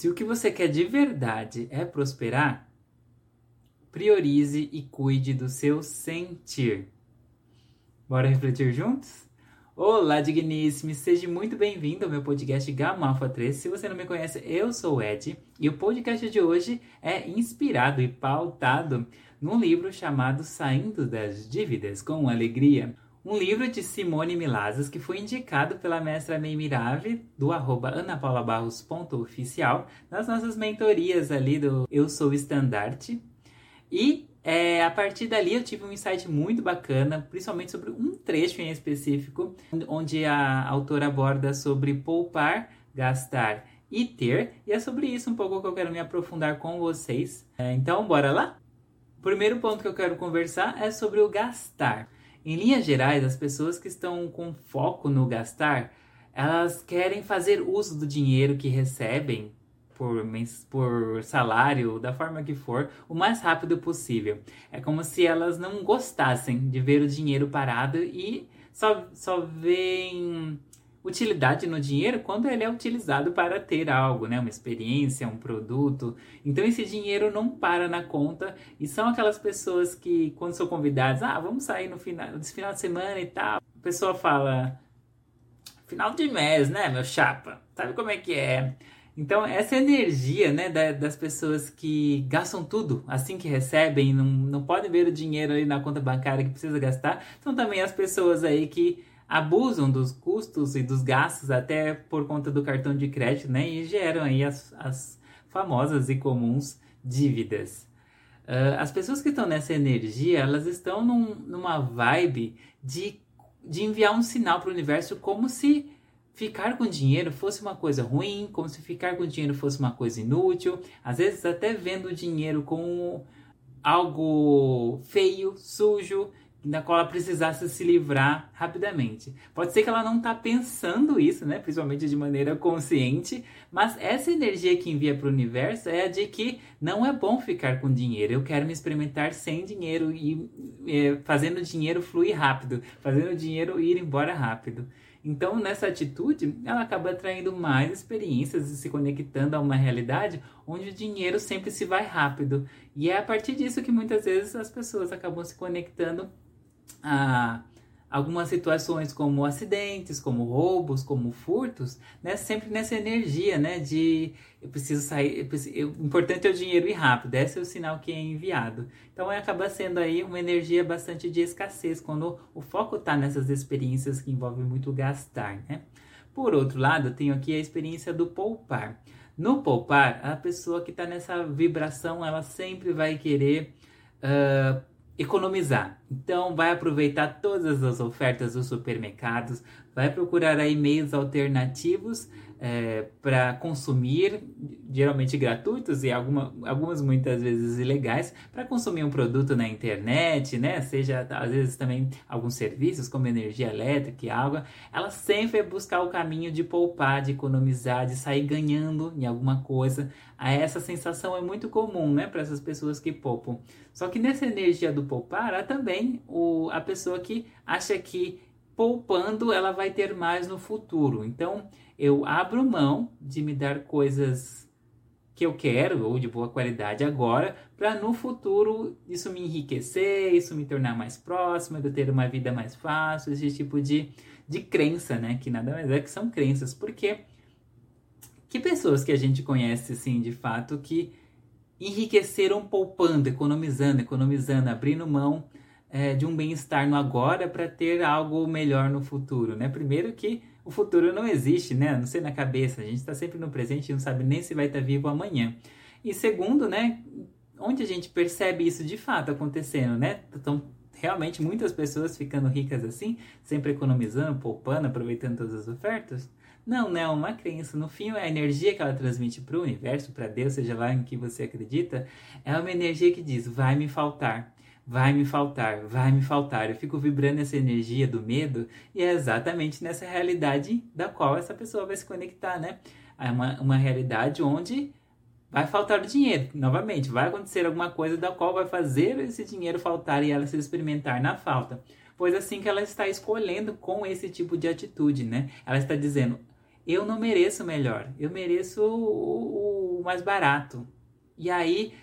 Se o que você quer de verdade é prosperar, priorize e cuide do seu sentir. Bora refletir juntos? Olá, digníssimo! Seja muito bem-vindo ao meu podcast Gama Alpha 3. Se você não me conhece, eu sou o Ed e o podcast de hoje é inspirado e pautado num livro chamado Saindo das Dívidas com Alegria. Um livro de Simone Milazas que foi indicado pela mestra May Mirave, do arroba anapaulabarros.oficial, nas nossas mentorias ali do Eu Sou Estandarte. E é, a partir dali eu tive um insight muito bacana, principalmente sobre um trecho em específico, onde a autora aborda sobre poupar, gastar e ter, e é sobre isso um pouco que eu quero me aprofundar com vocês. É, então, bora lá? O primeiro ponto que eu quero conversar é sobre o gastar. Em linhas gerais, as pessoas que estão com foco no gastar, elas querem fazer uso do dinheiro que recebem por, por salário, da forma que for, o mais rápido possível. É como se elas não gostassem de ver o dinheiro parado e só, só veem utilidade no dinheiro quando ele é utilizado para ter algo, né? Uma experiência, um produto. Então esse dinheiro não para na conta e são aquelas pessoas que quando são convidadas, ah, vamos sair no final, no final de semana e tal, a pessoa fala final de mês, né, meu chapa? Sabe como é que é? Então, essa energia né, das pessoas que gastam tudo assim que recebem, não, não podem ver o dinheiro aí na conta bancária que precisa gastar, são também as pessoas aí que abusam dos custos e dos gastos até por conta do cartão de crédito, né? E geram aí as, as famosas e comuns dívidas. Uh, as pessoas que estão nessa energia, elas estão num, numa vibe de, de enviar um sinal para o universo como se ficar com dinheiro fosse uma coisa ruim, como se ficar com dinheiro fosse uma coisa inútil, às vezes até vendo o dinheiro como algo feio, sujo, da qual ela precisasse se livrar rapidamente. Pode ser que ela não está pensando isso, né? Principalmente de maneira consciente, mas essa energia que envia para o universo é a de que não é bom ficar com dinheiro. Eu quero me experimentar sem dinheiro e é, fazendo dinheiro fluir rápido, fazendo dinheiro ir embora rápido. Então, nessa atitude, ela acaba atraindo mais experiências e se conectando a uma realidade onde o dinheiro sempre se vai rápido. E é a partir disso que muitas vezes as pessoas acabam se conectando algumas situações como acidentes, como roubos, como furtos, né? Sempre nessa energia, né? De eu preciso sair, eu o importante é o dinheiro ir rápido. Esse é o sinal que é enviado. Então acaba sendo aí uma energia bastante de escassez quando o foco está nessas experiências que envolvem muito gastar, né? Por outro lado, tenho aqui a experiência do poupar. No poupar, a pessoa que está nessa vibração, ela sempre vai querer uh, economizar. Então, vai aproveitar todas as ofertas dos supermercados, vai procurar aí meios alternativos é, para consumir, geralmente gratuitos e alguma, algumas muitas vezes ilegais, para consumir um produto na internet, né? Seja às vezes também alguns serviços como energia elétrica e água. Ela sempre vai buscar o caminho de poupar, de economizar, de sair ganhando em alguma coisa. Essa sensação é muito comum, né, para essas pessoas que poupam. Só que nessa energia do poupar, há também o, a pessoa que acha que poupando ela vai ter mais no futuro. Então, eu abro mão de me dar coisas que eu quero ou de boa qualidade agora, para no futuro isso me enriquecer, isso me tornar mais próximo, eu ter uma vida mais fácil, esse tipo de, de crença, né? Que nada mais é que são crenças, porque que pessoas que a gente conhece, assim, de fato, que enriqueceram poupando, economizando, economizando, abrindo mão é, de um bem-estar no agora para ter algo melhor no futuro, né? Primeiro que o futuro não existe, né? Não sei na cabeça, a gente está sempre no presente e não sabe nem se vai estar tá vivo amanhã. E segundo, né? Onde a gente percebe isso de fato acontecendo, né? Então, realmente muitas pessoas ficando ricas assim, sempre economizando, poupando, aproveitando todas as ofertas? Não, não, é uma crença. No fim, a energia que ela transmite para o universo, para Deus, seja lá em que você acredita, é uma energia que diz: vai me faltar vai me faltar, vai me faltar. Eu fico vibrando essa energia do medo e é exatamente nessa realidade da qual essa pessoa vai se conectar, né? É uma, uma realidade onde vai faltar o dinheiro. Novamente, vai acontecer alguma coisa da qual vai fazer esse dinheiro faltar e ela se experimentar na falta. Pois assim que ela está escolhendo com esse tipo de atitude, né? Ela está dizendo: eu não mereço melhor, eu mereço o o mais barato. E aí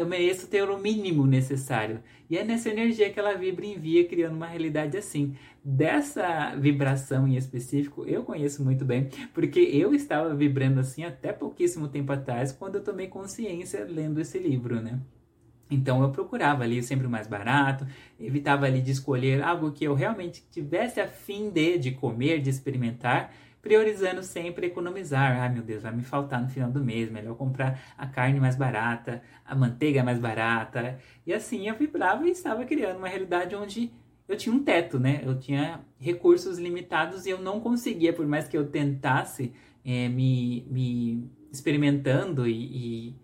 eu mereço ter o mínimo necessário. E é nessa energia que ela vibra e envia, criando uma realidade assim. Dessa vibração em específico, eu conheço muito bem, porque eu estava vibrando assim até pouquíssimo tempo atrás, quando eu tomei consciência lendo esse livro, né? Então eu procurava ali sempre o mais barato, evitava ali de escolher algo que eu realmente tivesse a fim de, de comer, de experimentar, priorizando sempre economizar. Ai meu Deus, vai me faltar no final do mês, melhor comprar a carne mais barata, a manteiga mais barata. E assim eu vibrava e estava criando uma realidade onde eu tinha um teto, né? Eu tinha recursos limitados e eu não conseguia, por mais que eu tentasse é, me, me experimentando e, e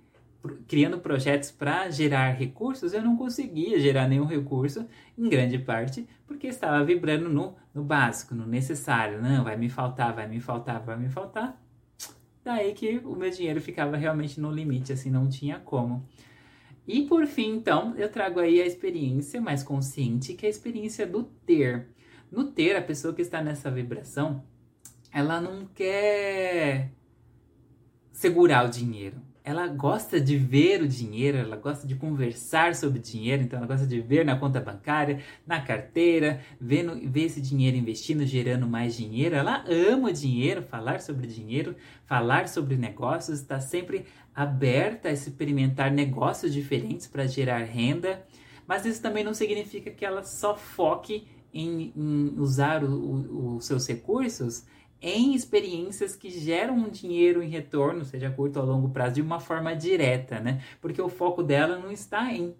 criando projetos para gerar recursos, eu não conseguia gerar nenhum recurso, em grande parte, porque estava vibrando no, no básico, no necessário. Não, vai me faltar, vai me faltar, vai me faltar. Daí que o meu dinheiro ficava realmente no limite, assim, não tinha como. E por fim, então, eu trago aí a experiência mais consciente, que é a experiência do ter. No ter, a pessoa que está nessa vibração, ela não quer segurar o dinheiro ela gosta de ver o dinheiro, ela gosta de conversar sobre dinheiro, então ela gosta de ver na conta bancária, na carteira, ver, no, ver esse dinheiro investindo, gerando mais dinheiro. Ela ama dinheiro, falar sobre dinheiro, falar sobre negócios, está sempre aberta a experimentar negócios diferentes para gerar renda, mas isso também não significa que ela só foque em, em usar os seus recursos em experiências que geram um dinheiro em retorno, seja a curto ou longo prazo, de uma forma direta, né? Porque o foco dela não está em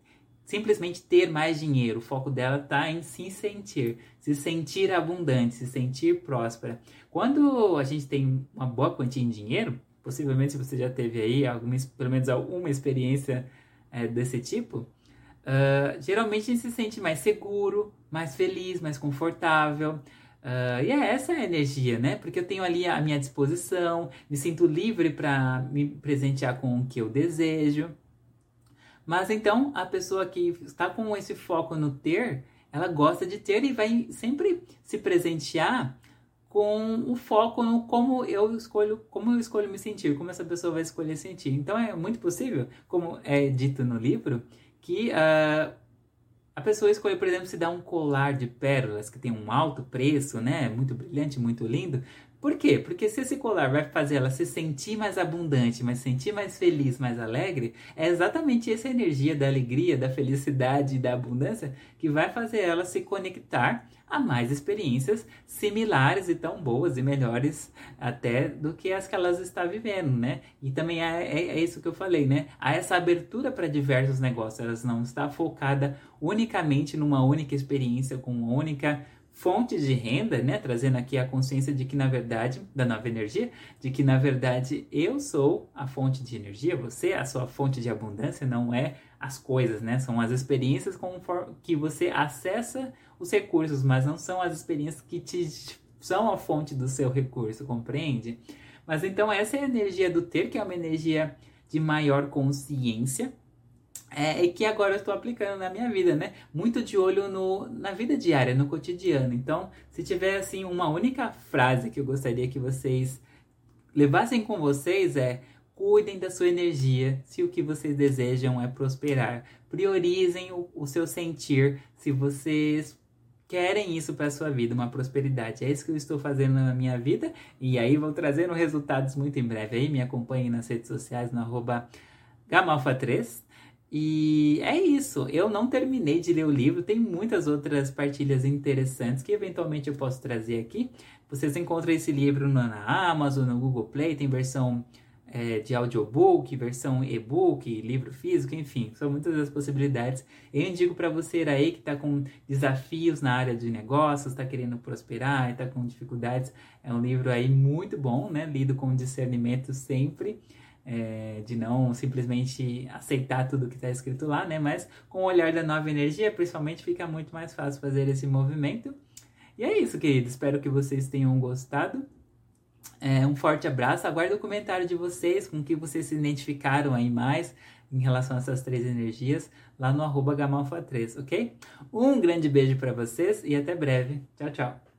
simplesmente ter mais dinheiro, o foco dela está em se sentir, se sentir abundante, se sentir próspera. Quando a gente tem uma boa quantia em dinheiro, possivelmente você já teve aí alguma, pelo menos alguma experiência é, desse tipo, uh, geralmente a gente se sente mais seguro, mais feliz, mais confortável. Uh, e é essa a energia, né? Porque eu tenho ali a minha disposição, me sinto livre para me presentear com o que eu desejo. Mas então a pessoa que está com esse foco no ter, ela gosta de ter e vai sempre se presentear com o foco no como eu escolho, como eu escolho me sentir, como essa pessoa vai escolher sentir. Então é muito possível, como é dito no livro, que uh, a pessoa escolhe, por exemplo, se dar um colar de pérolas que tem um alto preço, né? Muito brilhante, muito lindo. Por quê? Porque se esse colar vai fazer ela se sentir mais abundante, mas sentir mais feliz, mais alegre, é exatamente essa energia da alegria, da felicidade e da abundância que vai fazer ela se conectar a mais experiências similares e tão boas e melhores até do que as que elas está vivendo, né? E também é, é, é isso que eu falei, né? Há essa abertura para diversos negócios, elas não está focada unicamente numa única experiência com uma única fontes de renda, né? Trazendo aqui a consciência de que, na verdade, da nova energia, de que, na verdade, eu sou a fonte de energia, você é a sua fonte de abundância, não é as coisas, né? São as experiências que você acessa os recursos, mas não são as experiências que te são a fonte do seu recurso, compreende? Mas então essa é a energia do ter, que é uma energia de maior consciência, é, e que agora eu estou aplicando na minha vida, né? Muito de olho no, na vida diária, no cotidiano. Então, se tiver assim uma única frase que eu gostaria que vocês levassem com vocês é cuidem da sua energia se o que vocês desejam é prosperar. Priorizem o, o seu sentir se vocês querem isso para sua vida, uma prosperidade. É isso que eu estou fazendo na minha vida e aí vou trazendo resultados muito em breve. Aí me acompanhem nas redes sociais no arroba gamalfa3 e é isso. Eu não terminei de ler o livro, tem muitas outras partilhas interessantes que eventualmente eu posso trazer aqui. Vocês encontram esse livro na Amazon, no Google Play, tem versão é, de audiobook, versão e-book, livro físico, enfim, são muitas as possibilidades. Eu indico para você aí que está com desafios na área de negócios, está querendo prosperar, está com dificuldades, é um livro aí muito bom, né? Lido com discernimento sempre é, de não simplesmente aceitar tudo que está escrito lá, né? Mas com o olhar da nova energia, principalmente, fica muito mais fácil fazer esse movimento. E é isso, querido. Espero que vocês tenham gostado. É, um forte abraço. Aguardo o comentário de vocês, com que vocês se identificaram aí mais em relação a essas três energias, lá no arroba gamalfa3, ok? Um grande beijo para vocês e até breve. Tchau, tchau.